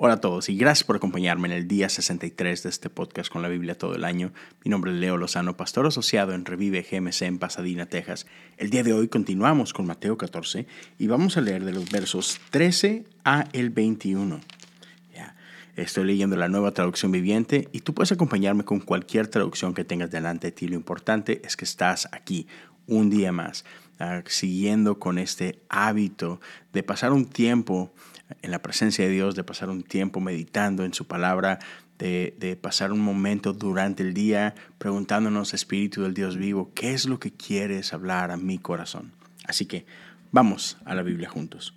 Hola a todos y gracias por acompañarme en el día 63 de este podcast con la Biblia todo el año. Mi nombre es Leo Lozano, pastor asociado en Revive GMC en Pasadena, Texas. El día de hoy continuamos con Mateo 14 y vamos a leer de los versos 13 a el 21. Ya, Estoy leyendo la nueva traducción viviente y tú puedes acompañarme con cualquier traducción que tengas delante de ti. Lo importante es que estás aquí un día más, ah, siguiendo con este hábito de pasar un tiempo en la presencia de Dios, de pasar un tiempo meditando en su palabra, de, pasar un momento durante el día preguntándonos, Espíritu del Dios vivo, ¿qué es lo que quieres hablar a mi corazón? Así que vamos a la Biblia juntos.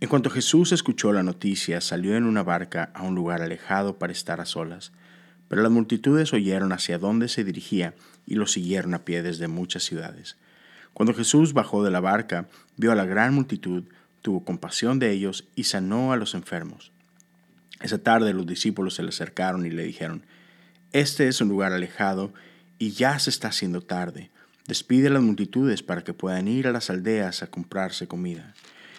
En cuanto Jesús escuchó la noticia, salió en una barca a un lugar alejado para estar a solas. Pero las multitudes oyeron hacia dónde se dirigía y lo siguieron a pie desde muchas ciudades. Cuando Jesús bajó de la barca, vio a la gran multitud, tuvo compasión de ellos y sanó a los enfermos. Esa tarde los discípulos se le acercaron y le dijeron, Este es un lugar alejado y ya se está haciendo tarde. Despide a las multitudes para que puedan ir a las aldeas a comprarse comida.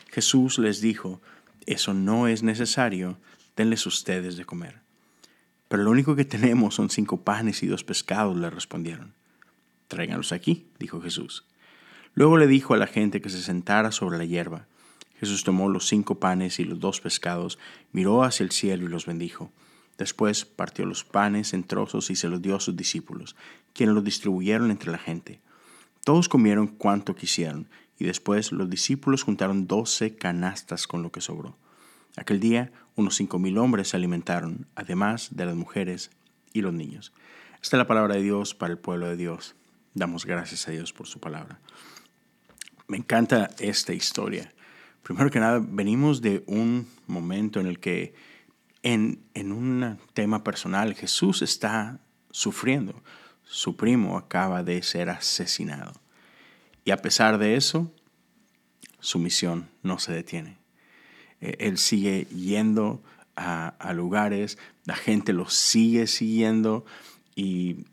Jesús les dijo, Eso no es necesario, denles ustedes de comer. Pero lo único que tenemos son cinco panes y dos pescados, le respondieron. Tráiganlos aquí, dijo Jesús. Luego le dijo a la gente que se sentara sobre la hierba. Jesús tomó los cinco panes y los dos pescados, miró hacia el cielo y los bendijo. Después partió los panes en trozos y se los dio a sus discípulos, quienes los distribuyeron entre la gente. Todos comieron cuanto quisieron, y después los discípulos juntaron doce canastas con lo que sobró. Aquel día unos cinco mil hombres se alimentaron, además de las mujeres y los niños. Esta es la palabra de Dios para el pueblo de Dios. Damos gracias a Dios por su palabra. Me encanta esta historia Primero que nada, venimos de un momento en el que en, en un tema personal Jesús está sufriendo. Su primo acaba de ser asesinado. Y a pesar de eso, su misión no se detiene. E, él sigue yendo a, a, lugares, la gente lo sigue siguiendo y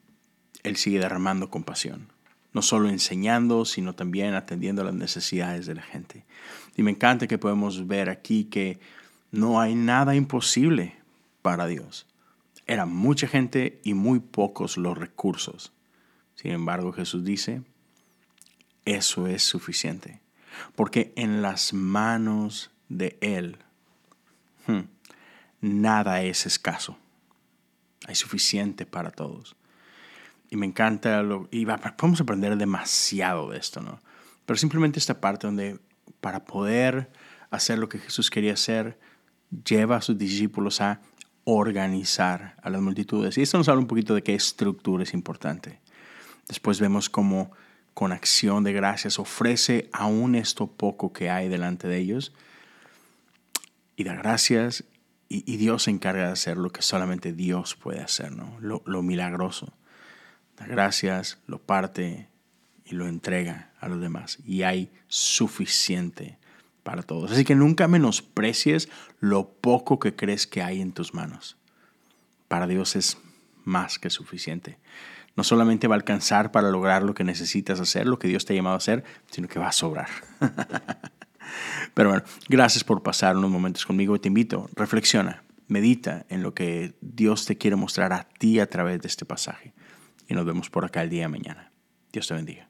él sigue derramando compasión no solo enseñando, sino también atendiendo las necesidades de la gente. Y me encanta que podemos ver aquí que no hay nada imposible para Dios. Era mucha gente y muy pocos los recursos. Sin embargo, Jesús dice, eso es suficiente, porque en las manos de Él hmm, nada es escaso. Hay suficiente para todos y me encanta, lo, y podemos aprender demasiado de esto, ¿no? Pero simplemente esta parte donde para poder hacer lo que Jesús quería hacer, lleva a sus discípulos a organizar a las multitudes. Y esto nos habla un poquito de qué estructura es importante. Después vemos cómo con acción de gracias ofrece aún esto poco que hay delante de ellos y da gracias y, Dios se encarga de hacer lo que solamente Dios puede hacer, ¿no? lo, lo milagroso da gracias, lo parte y lo entrega a los demás. Y hay suficiente para todos. Así que nunca menosprecies lo poco que crees que hay en tus manos. Para Dios es más que suficiente. No solamente va a alcanzar para lograr lo que necesitas hacer, lo que Dios te ha llamado a hacer, sino que va a sobrar. Pero bueno, gracias por pasar unos momentos conmigo. Te invito, reflexiona, medita en lo que Dios te quiere mostrar a ti a través de este pasaje y nos vemos por acá el día de mañana. Dios te bendiga.